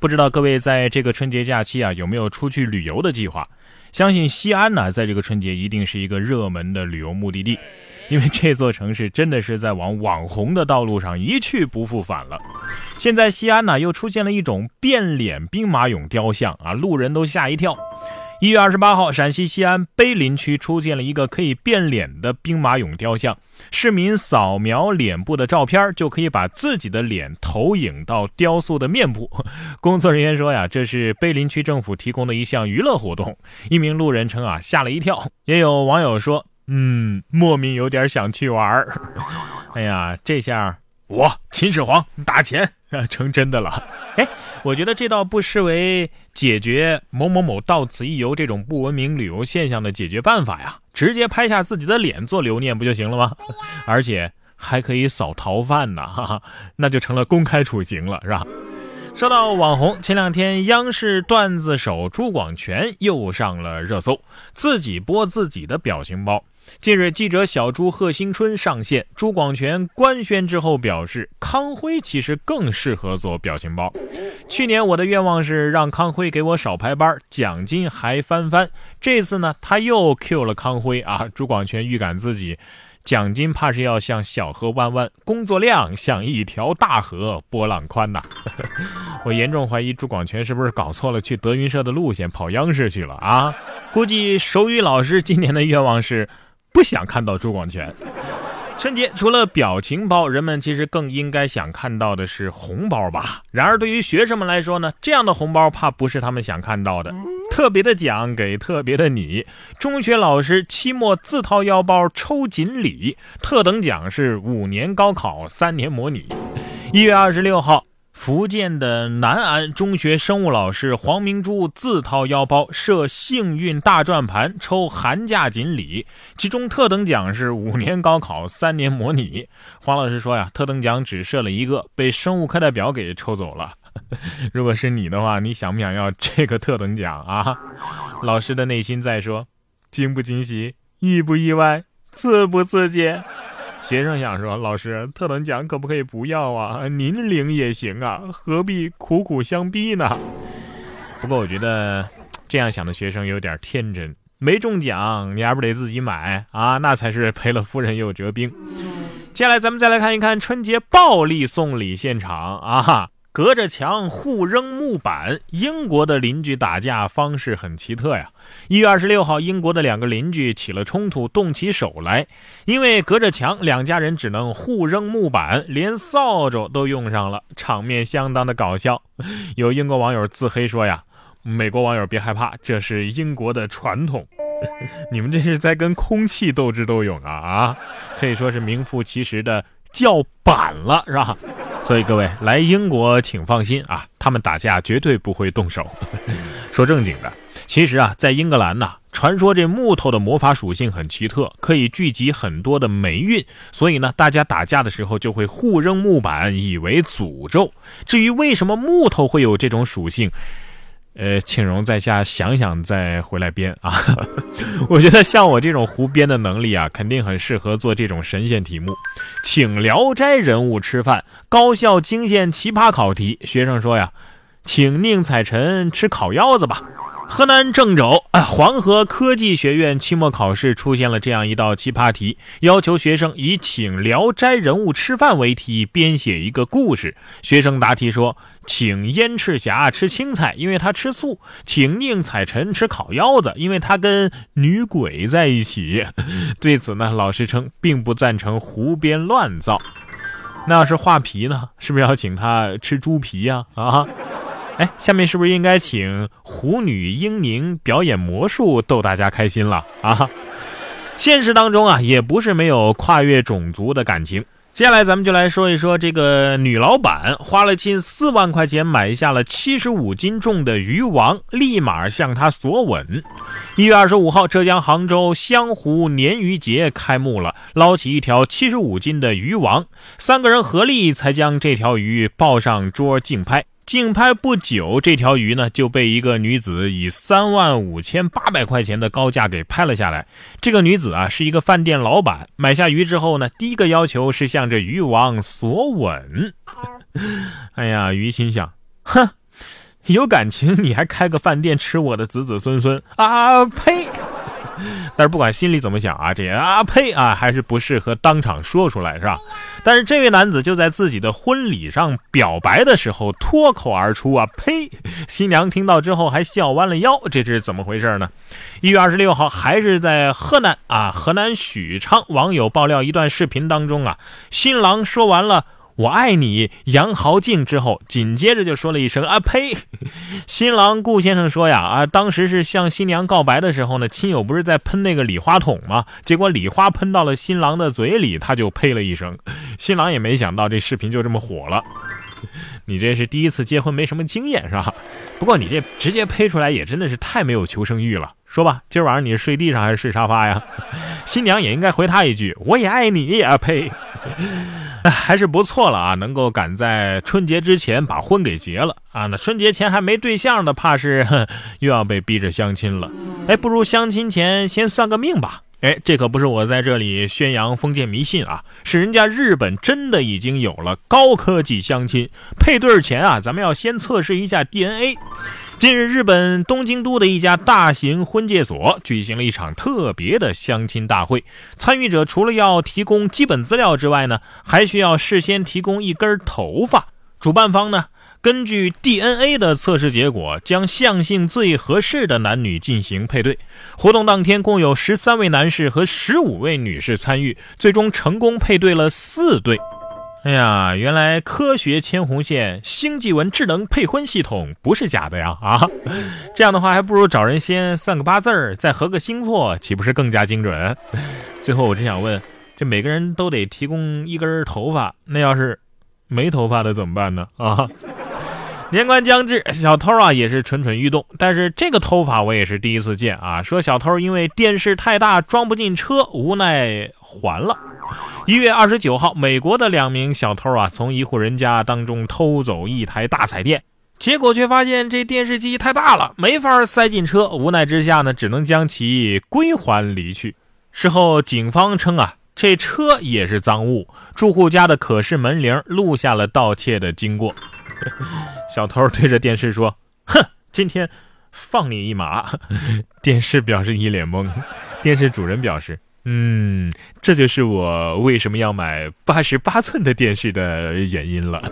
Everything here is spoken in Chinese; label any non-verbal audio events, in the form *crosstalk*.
不知道各位在这个春节假期啊有没有出去旅游的计划？相信西安呢，在这个春节一定是一个热门的旅游目的地，因为这座城市真的是在往网红的道路上一去不复返了。现在西安呢又出现了一种变脸兵马俑雕像啊，路人都吓一跳。一月二十八号，陕西西安碑林区出现了一个可以变脸的兵马俑雕像。市民扫描脸部的照片，就可以把自己的脸投影到雕塑的面部。*laughs* 工作人员说呀，这是碑林区政府提供的一项娱乐活动。一名路人称啊，吓了一跳。也有网友说，嗯，莫名有点想去玩 *laughs* 哎呀，这下我秦始皇打钱 *laughs* 成真的了。哎。我觉得这倒不失为解决某某某到此一游这种不文明旅游现象的解决办法呀，直接拍下自己的脸做留念不就行了吗？而且还可以扫逃犯呢，*laughs* 哈哈，那就成了公开处刑了，是吧？说到网红，前两天央视段子手朱广权又上了热搜，自己播自己的表情包。近日，记者小朱贺新春上线，朱广权官宣之后表示，康辉其实更适合做表情包。去年我的愿望是让康辉给我少排班，奖金还翻番。这次呢，他又 Q 了康辉啊！朱广权预感自己奖金怕是要像小河弯弯，工作量像一条大河，波浪宽呐。*laughs* 我严重怀疑朱广权是不是搞错了去德云社的路线，跑央视去了啊？估计手语老师今年的愿望是。不想看到朱广权。春节除了表情包，人们其实更应该想看到的是红包吧。然而对于学生们来说呢，这样的红包怕不是他们想看到的。特别的奖给特别的你，中学老师期末自掏腰包抽锦鲤，特等奖是五年高考三年模拟。一月二十六号。福建的南安中学生物老师黄明珠自掏腰包设幸运大转盘抽寒假锦鲤，其中特等奖是五年高考三年模拟。黄老师说呀，特等奖只设了一个，被生物课代表给抽走了。*laughs* 如果是你的话，你想不想要这个特等奖啊？老师的内心在说：惊不惊喜？意不意外？刺不刺激？学生想说：“老师，特等奖可不可以不要啊？您领也行啊，何必苦苦相逼呢？”不过我觉得这样想的学生有点天真，没中奖你还不得自己买啊？那才是赔了夫人又折兵。接下来咱们再来看一看春节暴力送礼现场啊！隔着墙互扔木板，英国的邻居打架方式很奇特呀。一月二十六号，英国的两个邻居起了冲突，动起手来。因为隔着墙，两家人只能互扔木板，连扫帚都用上了，场面相当的搞笑。有英国网友自黑说呀：“美国网友别害怕，这是英国的传统。*laughs* 你们这是在跟空气斗智斗勇啊啊！可以说是名副其实的叫板了，是吧？”所以各位来英国请放心啊，他们打架绝对不会动手。*laughs* 说正经的，其实啊，在英格兰呢，传说这木头的魔法属性很奇特，可以聚集很多的霉运，所以呢，大家打架的时候就会互扔木板，以为诅咒。至于为什么木头会有这种属性？呃，请容在下想想再回来编啊！*laughs* 我觉得像我这种胡编的能力啊，肯定很适合做这种神仙题目，请《聊斋》人物吃饭，高校惊现奇葩考题。学生说呀，请宁采臣吃烤腰子吧。河南郑州，黄河科技学院期末考试出现了这样一道奇葩题，要求学生以请《聊斋》人物吃饭为题编写一个故事。学生答题说，请燕赤霞吃青菜，因为他吃素；请宁采臣吃烤腰子，因为他跟女鬼在一起。*laughs* 对此呢，老师称并不赞成胡编乱造。那要是画皮呢，是不是要请他吃猪皮呀？啊？*laughs* 哎，下面是不是应该请狐女英宁表演魔术逗大家开心了啊？现实当中啊，也不是没有跨越种族的感情。接下来咱们就来说一说这个女老板花了近四万块钱买下了七十五斤重的鱼王，立马向他索吻。一月二十五号，浙江杭州湘湖鲶鱼节开幕了，捞起一条七十五斤的鱼王，三个人合力才将这条鱼抱上桌竞拍。竞拍不久，这条鱼呢就被一个女子以三万五千八百块钱的高价给拍了下来。这个女子啊是一个饭店老板，买下鱼之后呢，第一个要求是向这鱼王索吻。*laughs* 哎呀，鱼心想，哼，有感情你还开个饭店吃我的子子孙孙啊呸！但是不管心里怎么想啊，这啊呸啊还是不适合当场说出来，是吧？但是这位男子就在自己的婚礼上表白的时候脱口而出啊呸！新娘听到之后还笑弯了腰，这是怎么回事呢？一月二十六号，还是在河南啊，河南许昌，网友爆料一段视频当中啊，新郎说完了。我爱你，杨豪静之后，紧接着就说了一声啊呸！*laughs* 新郎顾先生说呀啊，当时是向新娘告白的时候呢，亲友不是在喷那个礼花筒吗？结果礼花喷到了新郎的嘴里，他就呸了一声。新郎也没想到这视频就这么火了。*laughs* 你这是第一次结婚，没什么经验是吧？不过你这直接呸出来也真的是太没有求生欲了。说吧，今儿晚上你是睡地上还是睡沙发呀？新娘也应该回他一句，我也爱你啊呸！还是不错了啊，能够赶在春节之前把婚给结了啊。那春节前还没对象的，怕是 *laughs* 又要被逼着相亲了。哎，不如相亲前先算个命吧。哎，这可不是我在这里宣扬封建迷信啊，是人家日本真的已经有了高科技相亲配对前啊，咱们要先测试一下 DNA。近日，日本东京都的一家大型婚介所举行了一场特别的相亲大会。参与者除了要提供基本资料之外呢，还需要事先提供一根头发。主办方呢，根据 DNA 的测试结果，将相性最合适的男女进行配对。活动当天，共有十三位男士和十五位女士参与，最终成功配对了四对。哎呀，原来科学牵红线，星际文智能配婚系统不是假的呀！啊，这样的话，还不如找人先算个八字儿，再合个星座，岂不是更加精准？最后，我只想问，这每个人都得提供一根头发，那要是没头发的怎么办呢？啊，年关将至，小偷啊也是蠢蠢欲动，但是这个偷法我也是第一次见啊！说小偷因为电视太大装不进车，无奈还了。一月二十九号，美国的两名小偷啊，从一户人家当中偷走一台大彩电，结果却发现这电视机太大了，没法塞进车。无奈之下呢，只能将其归还离去。事后，警方称啊，这车也是赃物。住户家的可视门铃录下了盗窃的经过。*laughs* 小偷对着电视说：“哼，今天放你一马。*laughs* ”电视表示一脸懵。电视主人表示。嗯，这就是我为什么要买八十八寸的电视的原因了。